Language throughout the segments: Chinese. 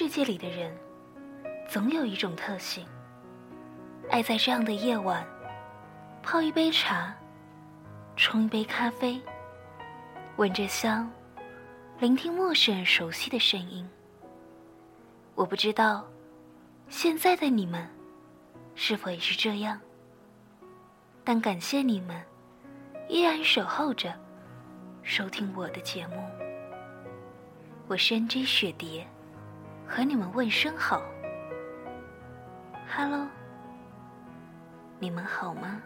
世界里的人，总有一种特性，爱在这样的夜晚，泡一杯茶，冲一杯咖啡，闻着香，聆听陌生人熟悉的声音。我不知道，现在的你们，是否也是这样？但感谢你们，依然守候着，收听我的节目。我是 NJ 雪蝶，和你们问声好。Hello，你们好吗？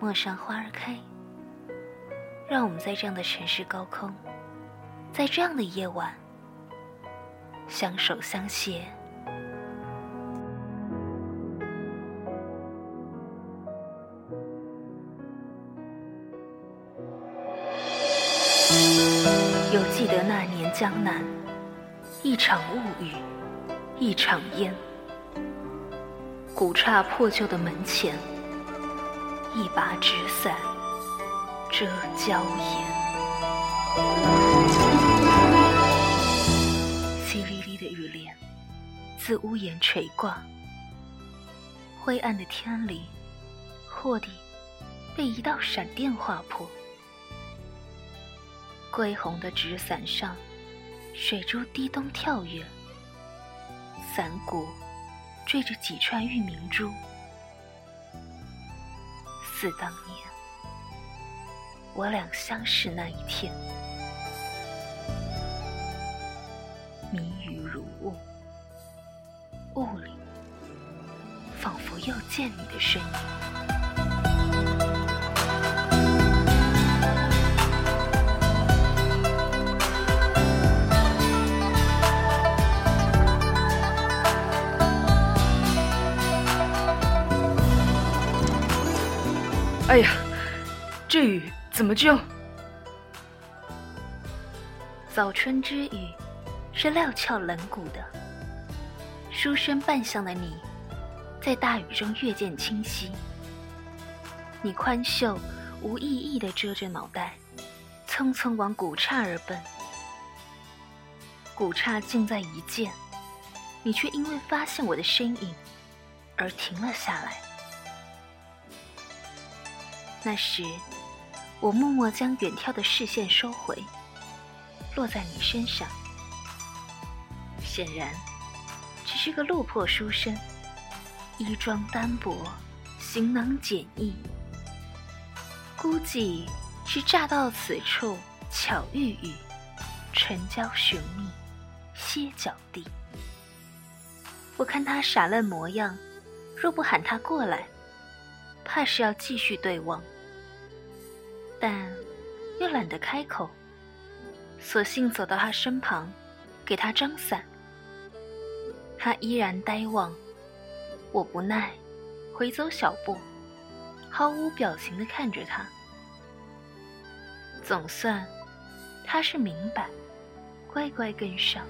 陌上花儿开，让我们在这样的城市高空，在这样的夜晚，相守相携。江南，一场雾雨，一场烟。古刹破旧的门前，一把纸伞遮娇颜。淅沥沥的雨帘自屋檐垂挂，灰暗的天里，霍地被一道闪电划破。归鸿的纸伞上，水珠滴咚跳跃，伞骨缀着几串玉明珠，似当年我俩相识那一天。迷雨如雾，雾里仿佛又见你的身影。哎呀，这雨怎么就……早春之雨是料峭冷骨的，书生扮相的你，在大雨中越见清晰。你宽袖无意义的遮着脑袋，匆匆往古刹而奔。古刹近在一见，你却因为发现我的身影而停了下来。那时，我默默将远眺的视线收回，落在你身上。显然，只是个落魄书生，衣装单薄，行囊简易。估计是乍到此处巧遇雨，唇焦寻觅，歇脚地。我看他傻愣模样，若不喊他过来，怕是要继续对望。但又懒得开口，索性走到他身旁，给他张伞。他依然呆望，我不耐，回走小步，毫无表情地看着他。总算，他是明白，乖乖跟上。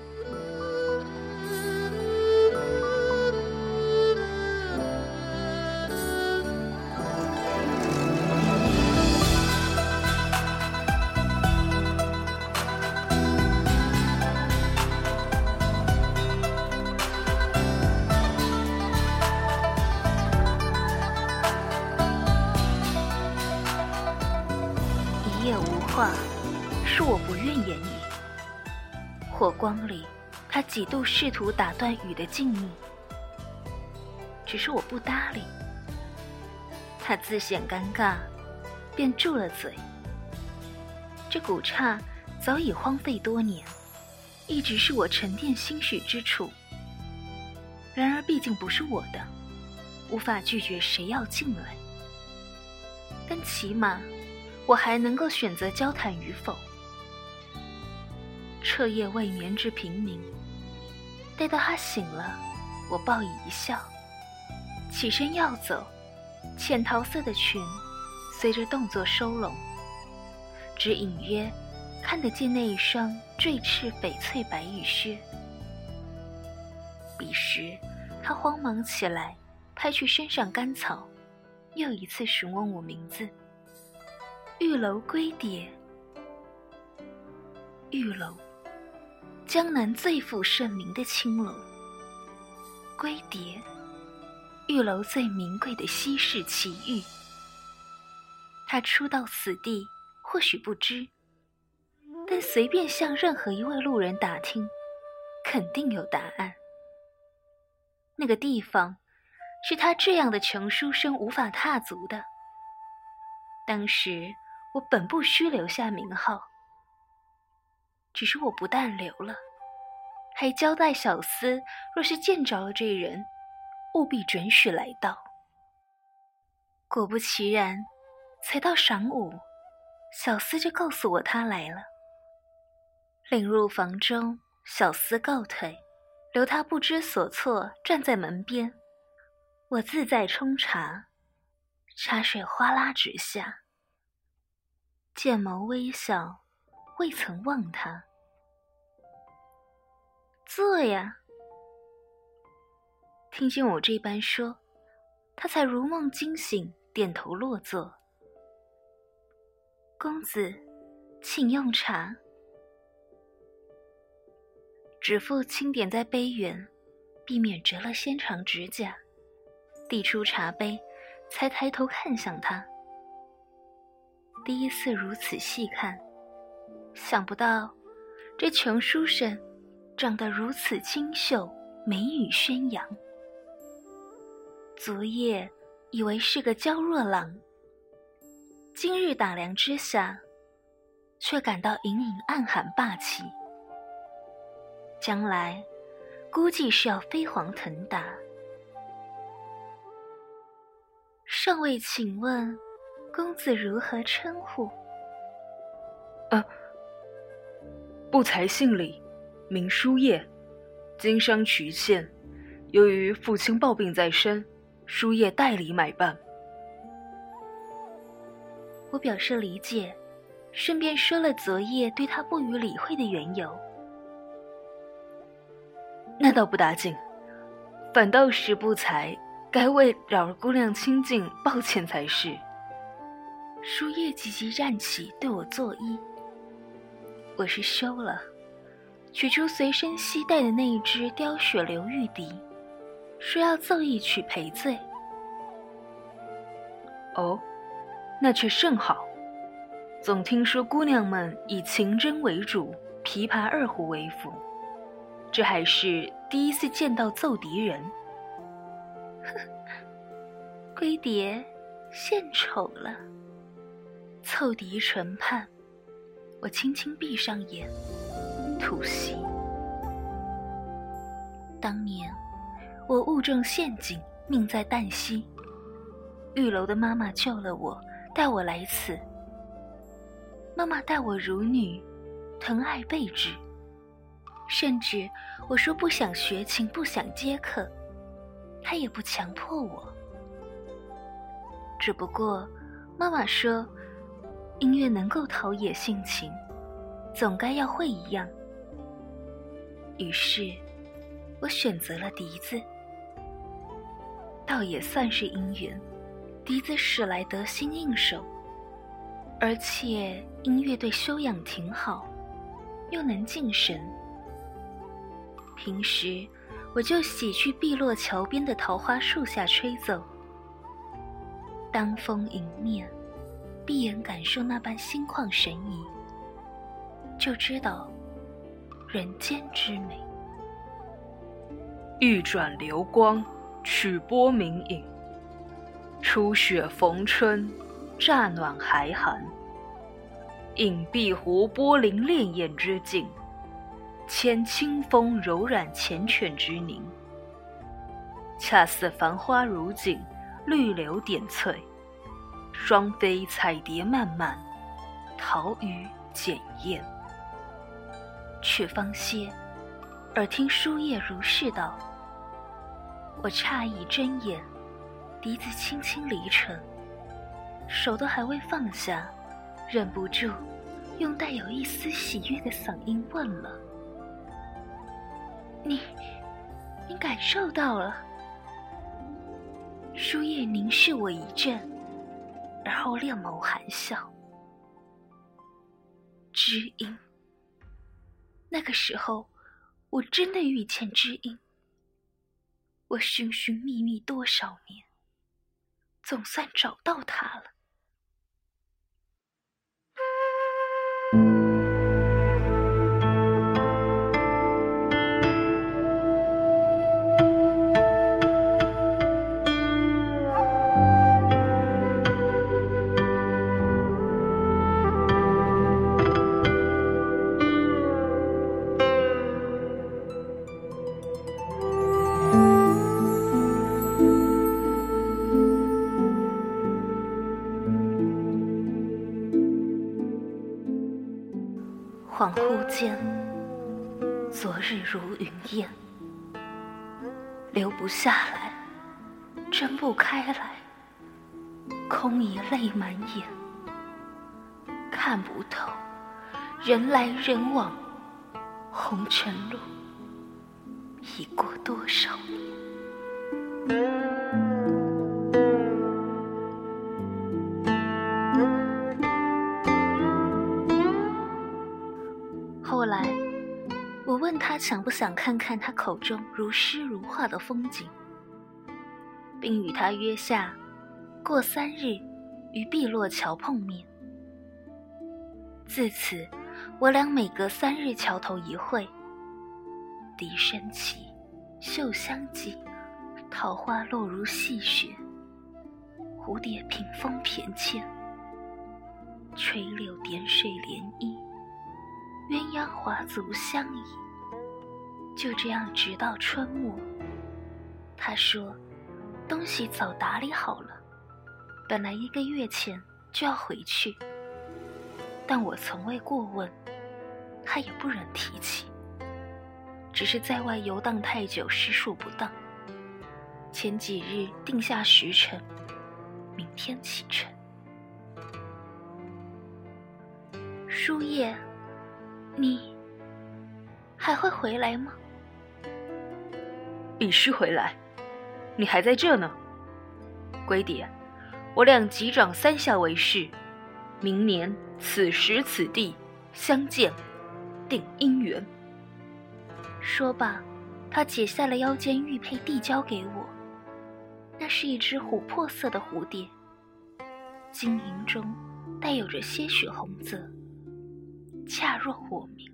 一度试图打断雨的静谧，只是我不搭理。他自显尴尬，便住了嘴。这古刹早已荒废多年，一直是我沉淀心绪之处。然而，毕竟不是我的，无法拒绝谁要进来。但起码。我还能够选择交谈与否。彻夜未眠之平民，待到他醒了，我报以一笑，起身要走，浅桃色的裙随着动作收拢，只隐约看得见那一双坠翅翡翠白玉靴。彼时，他慌忙起来，拍去身上干草，又一次询问我名字。玉楼归蝶。玉楼，江南最负盛名的青楼。归蝶，玉楼最名贵的稀世奇玉。他初到此地，或许不知，但随便向任何一位路人打听，肯定有答案。那个地方，是他这样的穷书生无法踏足的。当时我本不需留下名号，只是我不但留了，还交代小厮，若是见着了这人，务必准许来到。果不其然，才到晌午，小厮就告诉我他来了。领入房中，小厮告退，留他不知所措，站在门边。我自在冲茶。茶水哗啦直下，剑眸微笑，未曾忘他。坐呀！听见我这般说，他才如梦惊醒，点头落座。公子，请用茶。指腹轻点在杯缘，避免折了纤长指甲，递出茶杯。才抬头看向他，第一次如此细看，想不到这穷书生长得如此清秀，美语宣扬。昨夜以为是个娇弱郎，今日打量之下，却感到隐隐暗含霸气。将来估计是要飞黄腾达。上尉，请问，公子如何称呼？啊，不才姓李，名书叶，经商渠县。由于父亲抱病在身，书叶代理买办。我表示理解，顺便说了昨夜对他不予理会的缘由。那倒不打紧，反倒是不才。该为扰了姑娘清静抱歉才是。书叶急急站起，对我作揖。我是休了，取出随身携带的那一只雕雪流玉笛，说要奏一曲赔罪。哦，那却甚好。总听说姑娘们以琴筝为主，琵琶、二胡为辅，这还是第一次见到奏笛人。哼 归蝶献丑了，凑笛唇畔，我轻轻闭上眼，吐息。当年我误中陷阱，命在旦夕。玉楼的妈妈救了我，带我来此。妈妈待我如女，疼爱备至，甚至我说不想学琴，不想接客。他也不强迫我，只不过妈妈说，音乐能够陶冶性情，总该要会一样。于是，我选择了笛子，倒也算是姻缘。笛子使来得心应手，而且音乐对修养挺好，又能静神。平时。我就喜去碧落桥边的桃花树下吹奏，当风迎面，闭眼感受那般心旷神怡，就知道人间之美。玉转流光，曲波明影，初雪逢春，乍暖还寒，隐碧湖波粼潋滟之境。牵清风柔软缱绻之宁，恰似繁花如锦，绿柳点翠，双飞彩蝶漫漫，桃语简艳。却方歇，耳听书叶如是道。我诧异睁眼，笛子轻轻离尘，手都还未放下，忍不住用带有一丝喜悦的嗓音问了。你，你感受到了？书叶凝视我一阵，然后另谋含笑。知音那个时候我真的遇见知音我寻寻觅觅多少年总算找到他了。如云烟，留不下来，睁不开来，空疑泪满眼，看不透人来人往，红尘路已过多少年。他想不想看看他口中如诗如画的风景，并与他约下过三日于碧落桥碰面。自此，我俩每隔三日桥头一会，笛声起，绣香寂，桃花落如细雪，蝴蝶屏风翩跹，垂柳点水涟漪。鸳鸯华足相依，就这样直到春末。他说：“东西早打理好了，本来一个月前就要回去，但我从未过问，他也不忍提起。只是在外游荡太久，失数不当。前几日定下时辰，明天启程。书叶。”你还会回来吗？必须回来。你还在这呢，龟蝶。我俩击掌三下为誓，明年此时此地相见，定姻缘。说罢，他解下了腰间玉佩，递交给我。那是一只琥珀色的蝴蝶，晶莹中带有着些许红泽。恰若火明。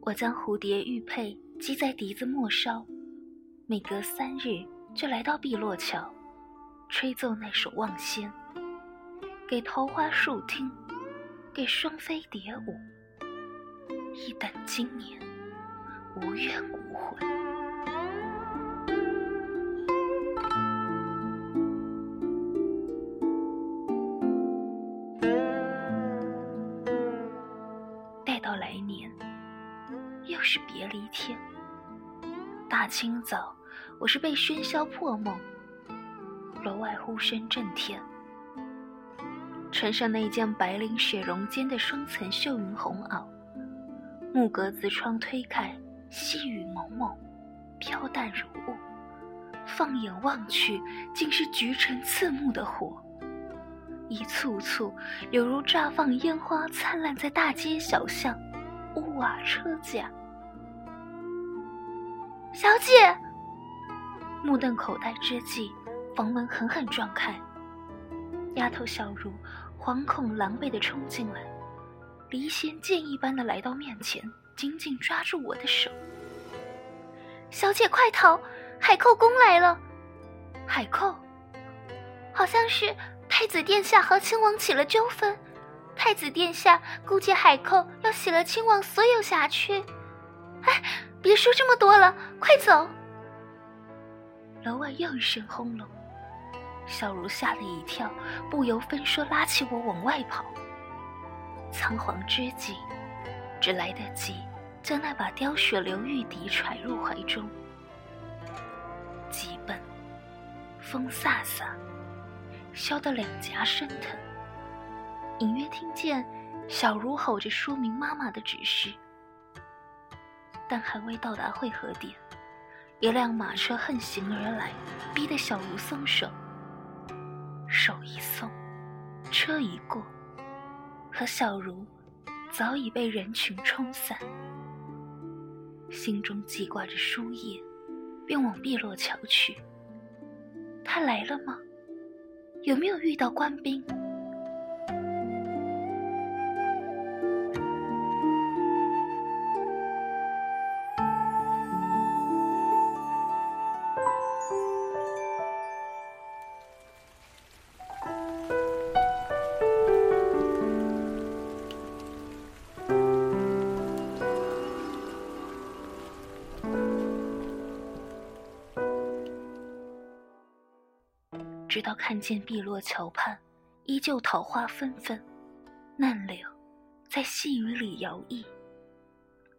我将蝴蝶玉佩系在笛子末梢，每隔三日就来到碧落桥，吹奏那首《望仙》，给桃花树听，给双飞蝶舞，一等今年无怨无悔。待到来年，又是别离天，大清早，我是被喧嚣破梦。楼外呼声震天，穿上那件白绫雪绒间的双层绣云红袄，木格子窗推开，细雨蒙蒙，飘淡如雾。放眼望去，竟是菊城刺目的火，一簇簇，犹如绽放烟花，灿烂在大街小巷，屋瓦车架。小姐，目瞪口呆之际，房门狠狠撞开，丫头小茹惶恐狼狈地冲进来，离弦箭一般的来到面前，紧紧抓住我的手。小姐快逃，海寇攻来了！海寇，好像是太子殿下和亲王起了纠纷，太子殿下估计海寇要洗了亲王所有辖区。哎。别说这么多了，快走！楼外又一声轰隆，小茹吓了一跳，不由分说拉起我往外跑。仓皇之际，只来得及将那把雕雪流玉笛揣入怀中。急奔，风飒飒，削得两颊生疼。隐约听见小茹吼着说明妈妈的指示。但还未到达汇合点，一辆马车横行而来，逼得小茹松手。手一松，车一过，和小茹早已被人群冲散，心中记挂着书页，便往碧落桥去。他来了吗？有没有遇到官兵？直到看见碧落桥畔，依旧桃花纷纷，嫩柳在细雨里摇曳，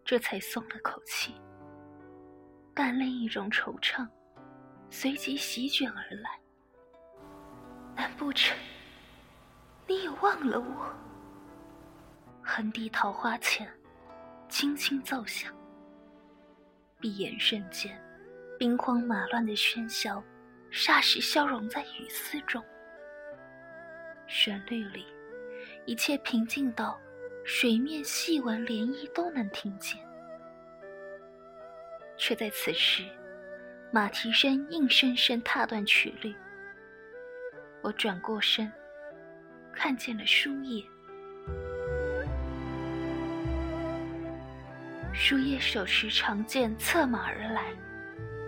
这才松了口气。但另一种惆怅随即席卷而来。难不成你也忘了我？横笛桃花前，轻轻奏响。闭眼瞬间，兵荒马乱的喧嚣。霎时消融在雨丝中，旋律里，一切平静到水面细纹涟漪都能听见。却在此时，马蹄声硬生生踏断曲律。我转过身，看见了书叶。书叶手持长剑，策马而来，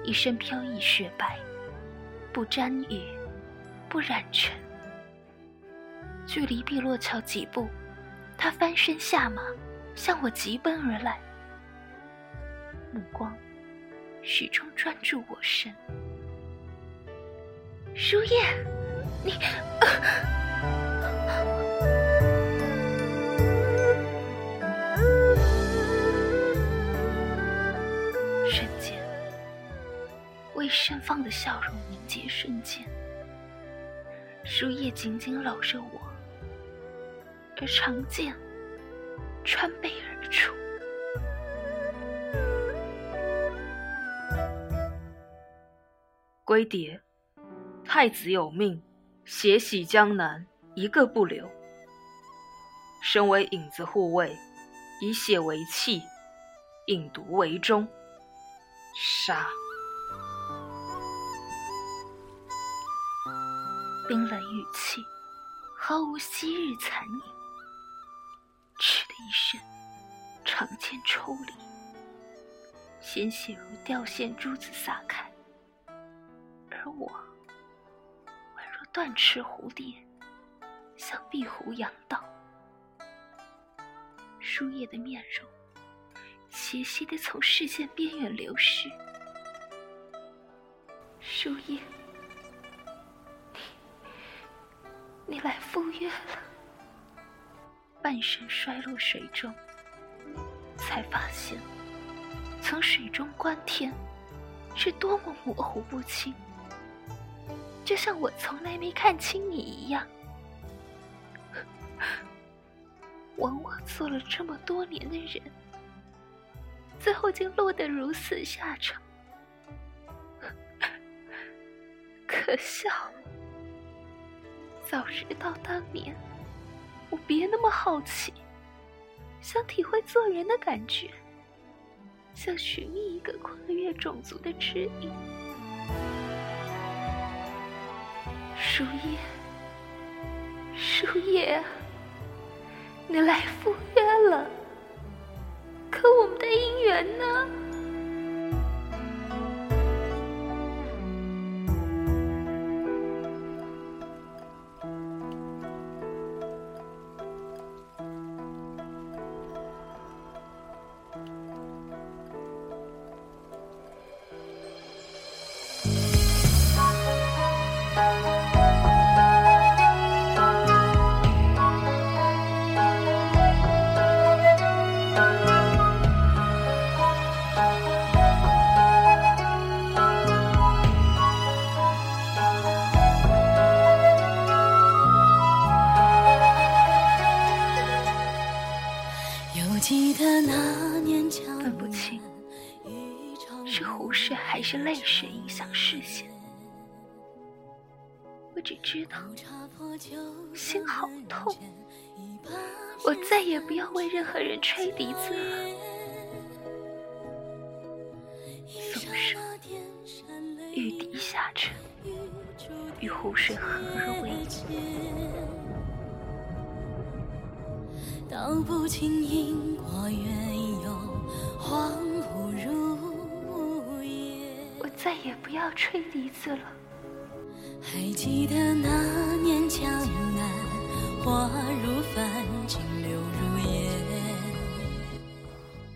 一身飘逸雪白。不沾雨，不染尘。距离碧落桥几步，他翻身下马，向我急奔而来，目光始终专注我身。书叶，你。盛放的笑容结瞬间，树叶紧紧搂着我，而长剑穿背而出。龟蝶，太子有命，血洗江南，一个不留。身为影子护卫，以血为器，引毒为中，杀！冰冷语气，毫无昔日残影。嗤的一声，长剑抽离，鲜血如掉线珠子洒开，而我宛若断翅蝴蝶，向壁湖扬荡。树叶的面容斜斜的从视线边缘流失，树叶。你来赴约了，半身摔落水中，才发现从水中观天是多么模糊不清，就像我从来没看清你一样。枉我做了这么多年的人，最后竟落得如此下场，可笑。早知道当年，我别那么好奇，想体会做人的感觉，想寻觅一个跨越种族的指引。树叶，树叶，你来赴约了，可我们的姻缘呢？我只知道心好痛，我再也不要为任何人吹笛子了。松声，雨滴下沉，与湖水合而为一。道不尽因果缘由，恍惚如烟。我再也不要吹笛子了。还记得那年江南，花如繁，金柳如烟。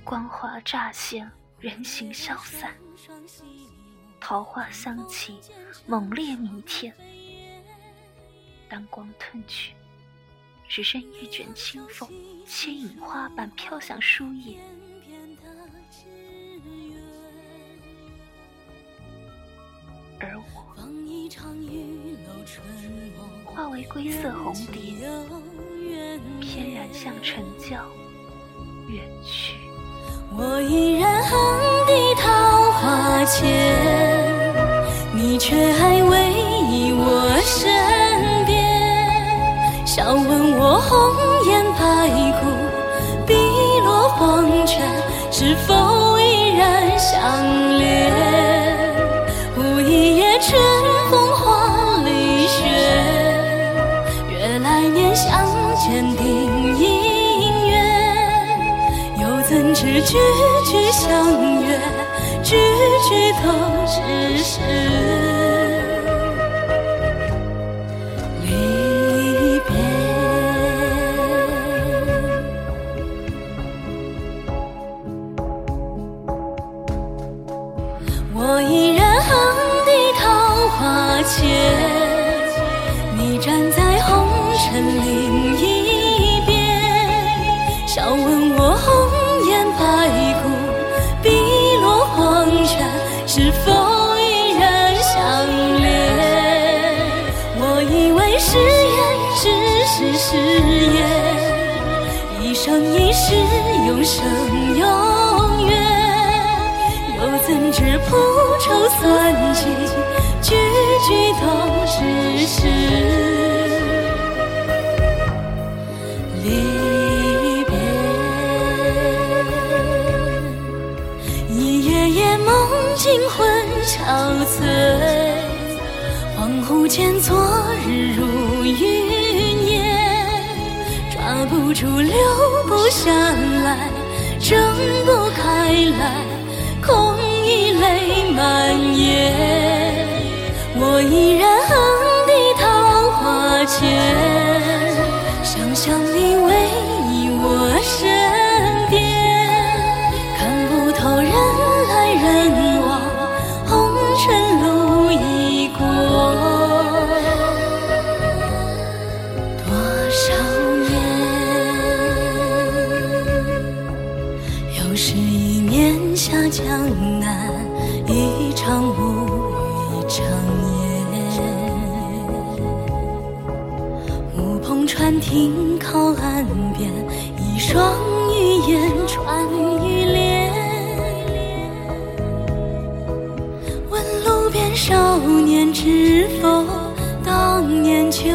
光华乍现，人形消散，桃花香气猛烈弥天。当光褪去。只剩一卷清风，牵引花瓣飘向书页，而我化为归色红蝶，翩然向城郊远去。我依然横笛桃花前，你却还偎依我身边，笑问。句句相约，句句都只是离别。我依然横笛桃花间，你站在红尘里。怎知蒲愁算尽？句句都只是离别，一夜夜梦惊魂憔悴，恍惚间昨日如云烟，抓不住，留不下来，睁不开来，泪满眼。我依然横笛桃花前，想象你偎依我身边，看不透人来人往，红尘路已过，多少年，又是一年下江南，一场无语一场烟。乌篷。船停靠岸边，一双玉眼穿玉帘。问路边少年知否？当年旧